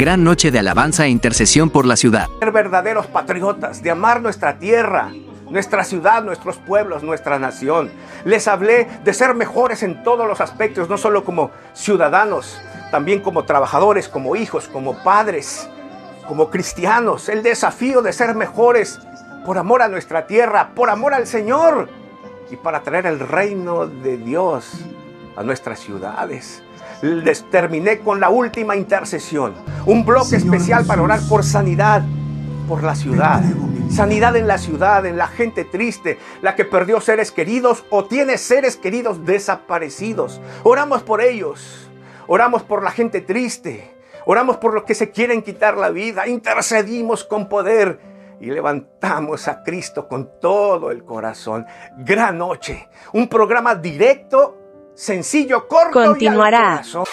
Gran noche de alabanza e intercesión por la ciudad. Ser verdaderos patriotas, de amar nuestra tierra, nuestra ciudad, nuestros pueblos, nuestra nación. Les hablé de ser mejores en todos los aspectos, no solo como ciudadanos, también como trabajadores, como hijos, como padres, como cristianos. El desafío de ser mejores por amor a nuestra tierra, por amor al Señor y para traer el reino de Dios a nuestras ciudades. Les terminé con la última intercesión, un bloque especial para orar por sanidad, por la ciudad. Sanidad en la ciudad, en la gente triste, la que perdió seres queridos o tiene seres queridos desaparecidos. Oramos por ellos, oramos por la gente triste, oramos por los que se quieren quitar la vida, intercedimos con poder y levantamos a Cristo con todo el corazón. Gran noche, un programa directo, sencillo, corto Continuará. y al corazón.